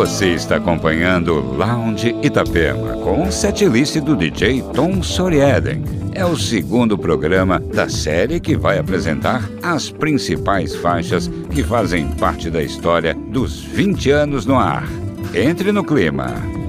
Você está acompanhando Lounge Itapema com o setlist do DJ Tom Sorieden. É o segundo programa da série que vai apresentar as principais faixas que fazem parte da história dos 20 anos no ar. Entre no clima.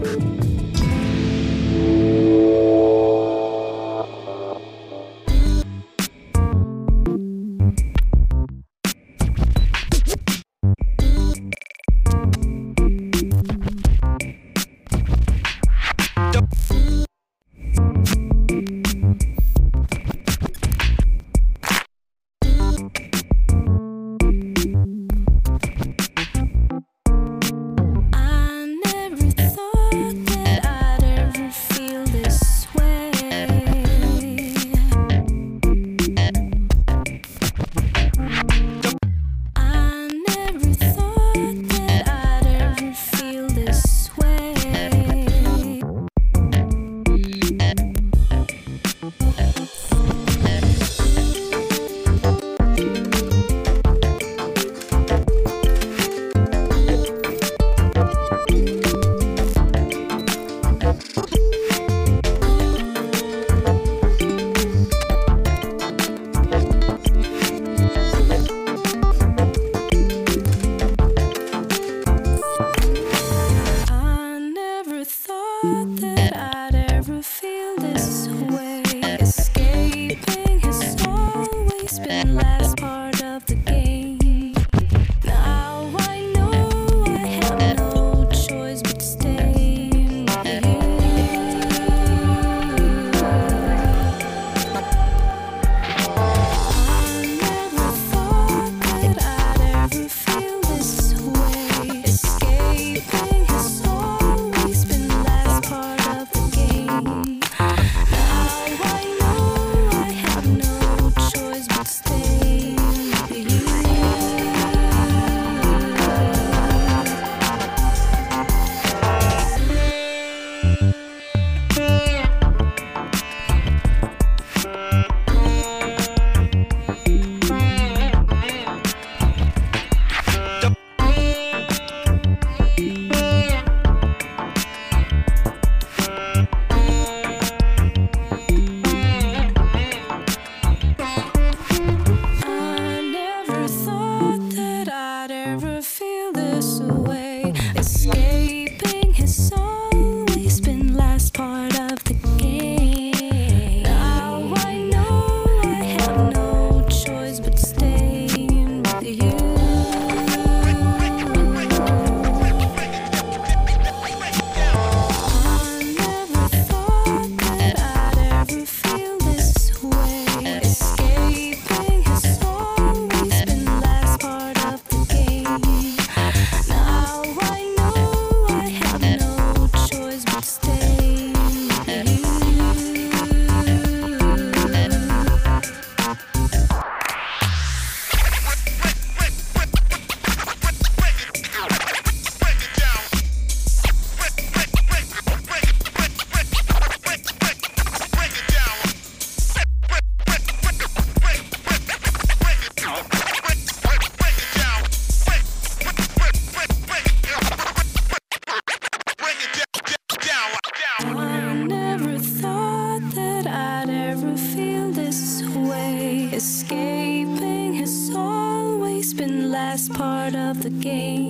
game.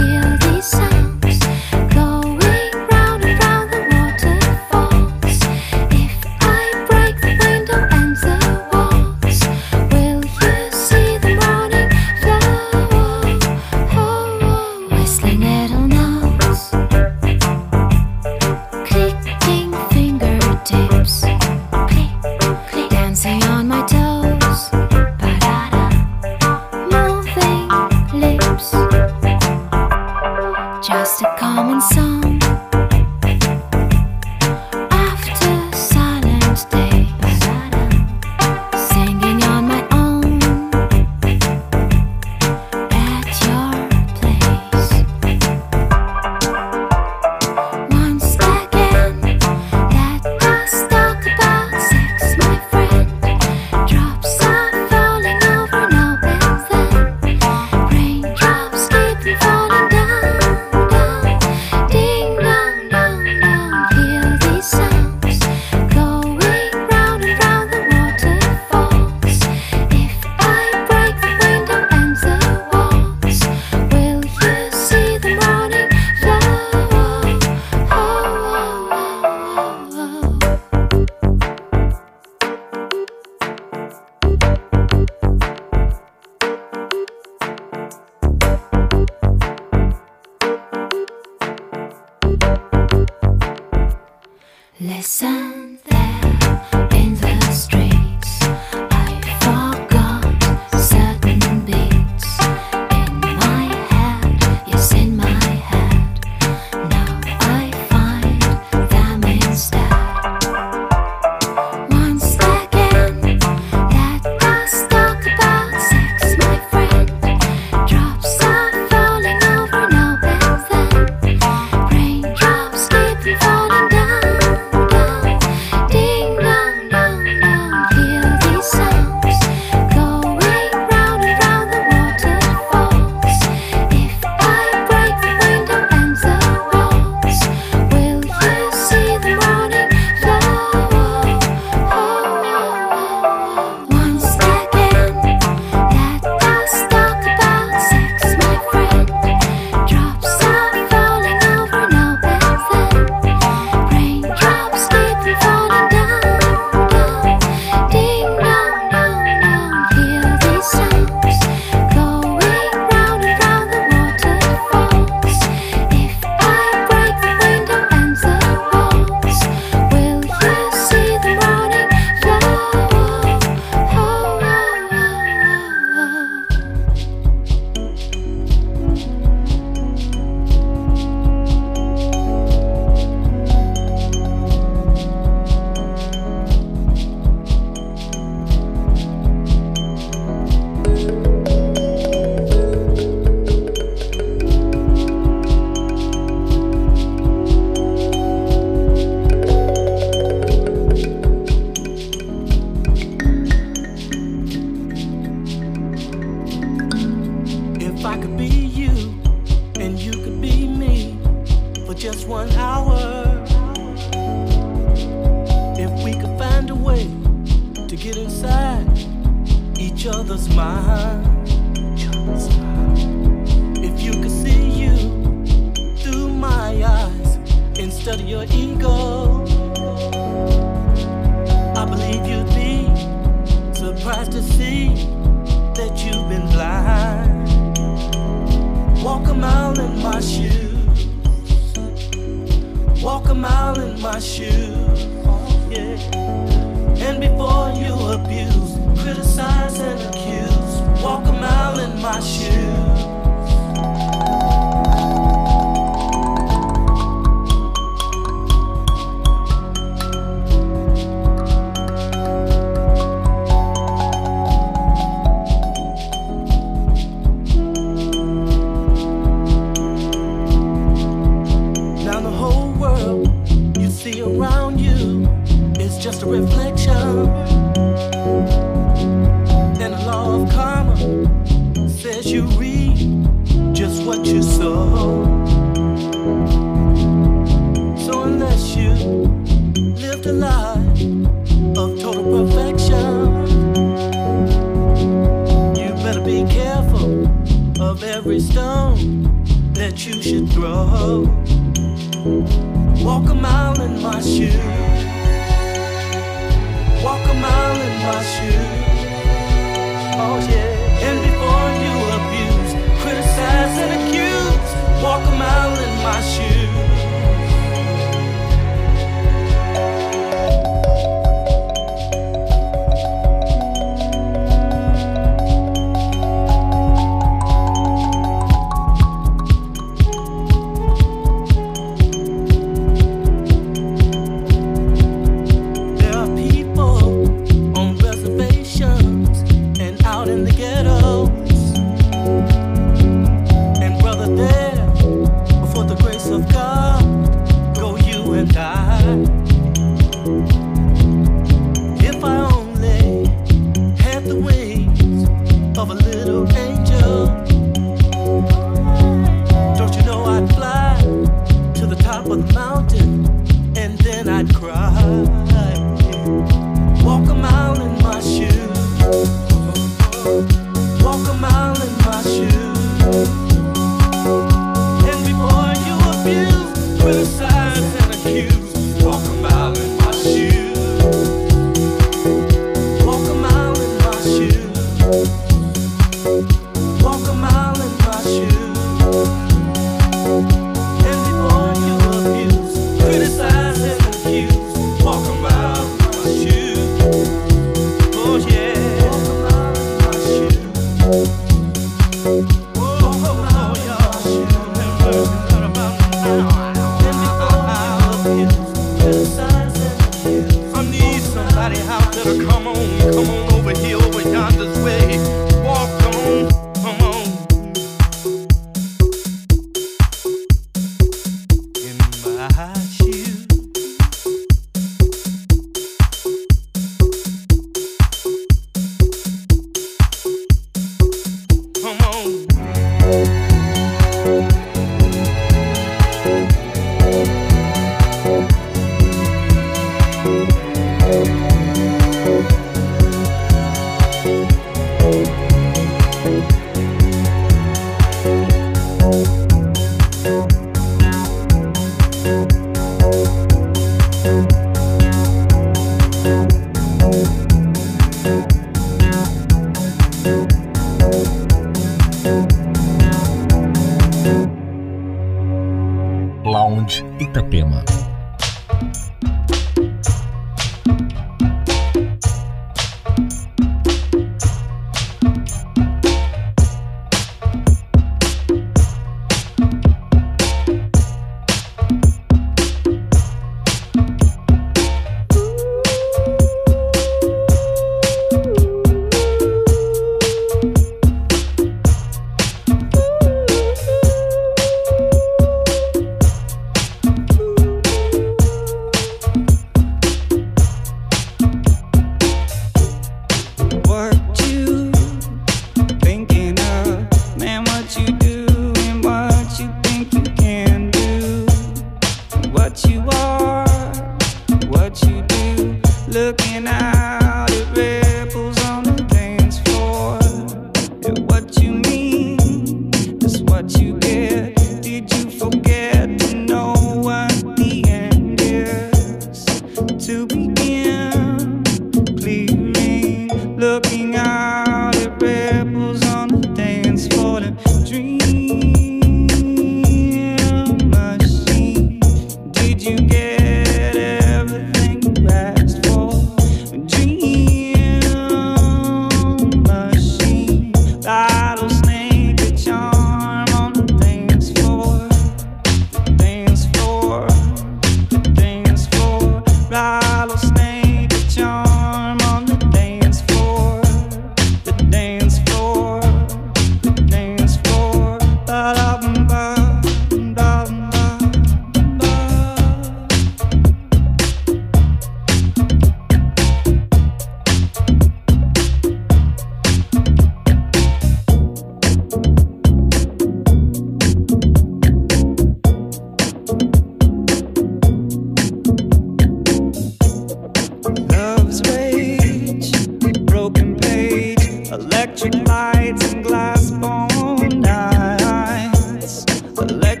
Select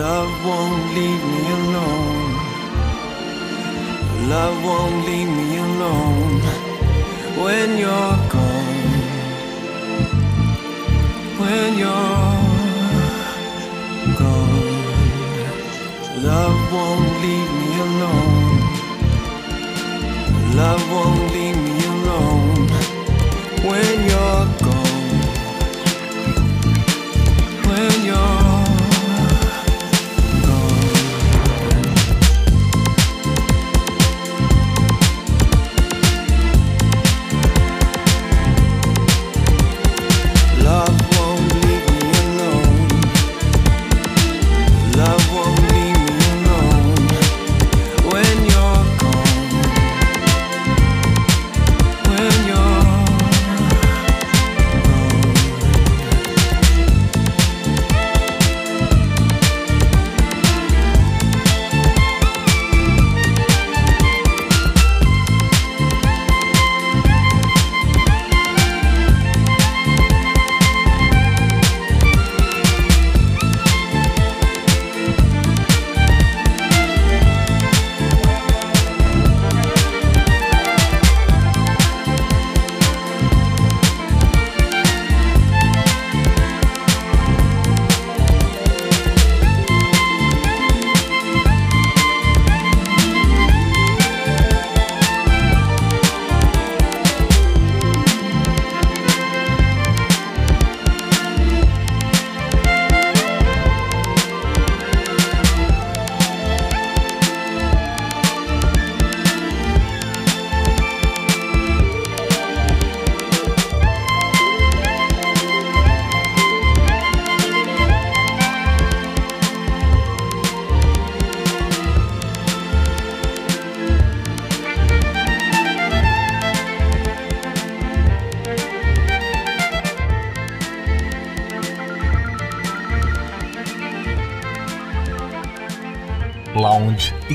Love won't leave me alone. Love won't leave me alone when you're gone. When you're gone, love won't leave me alone. Love won't leave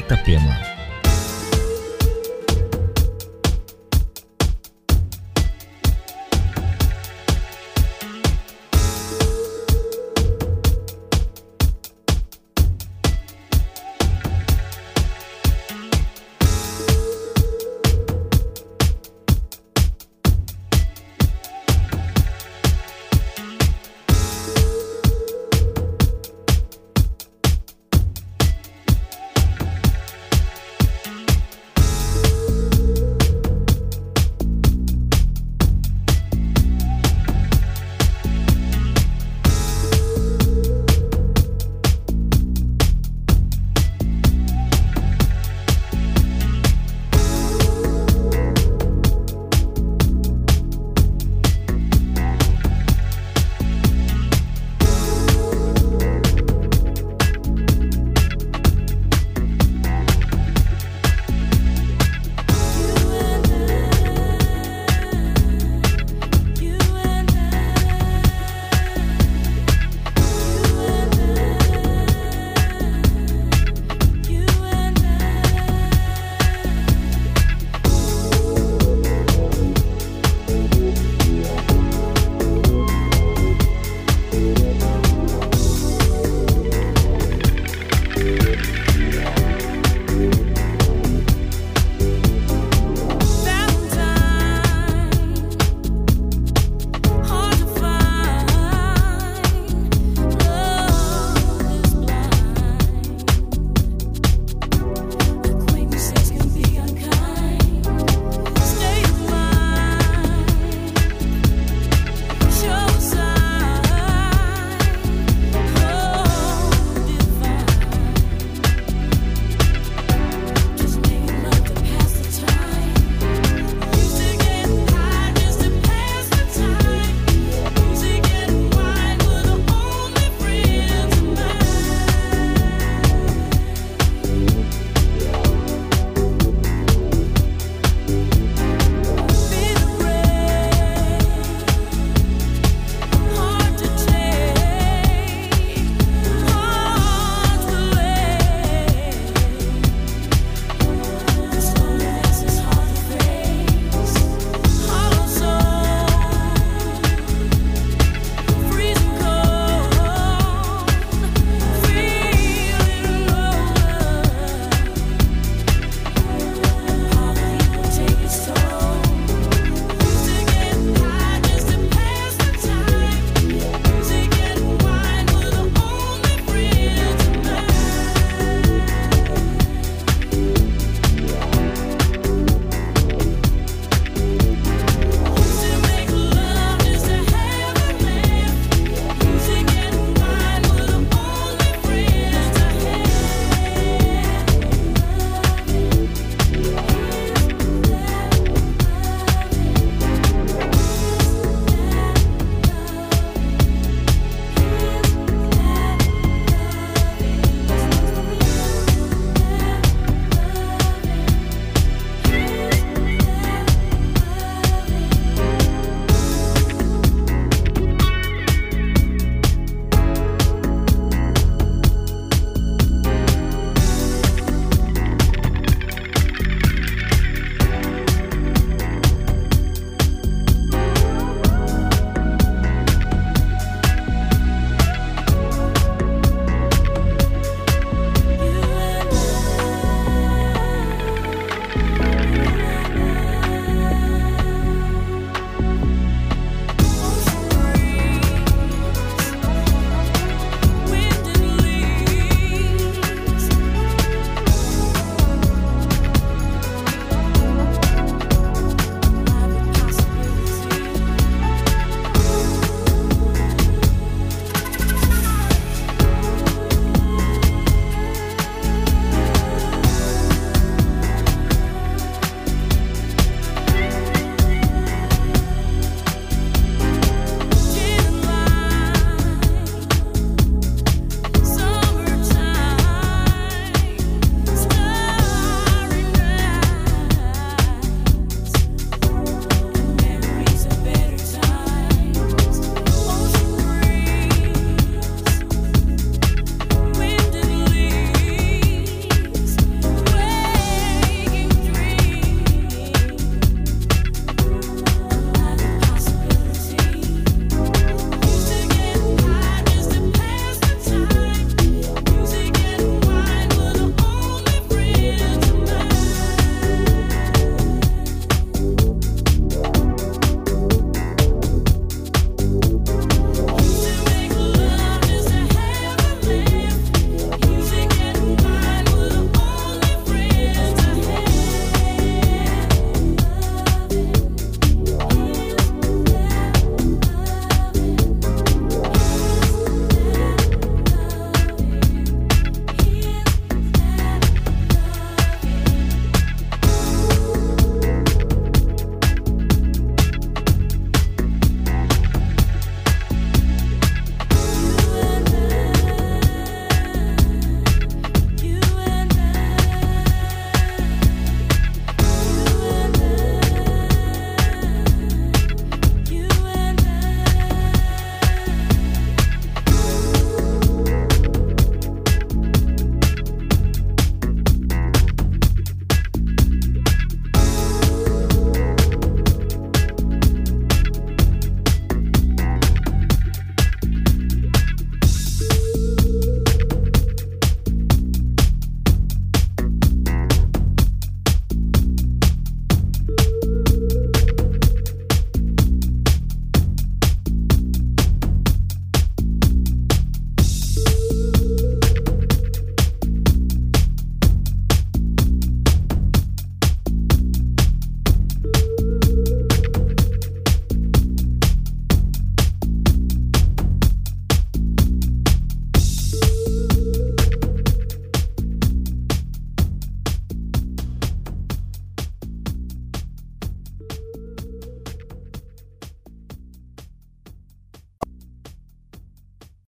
Itapema.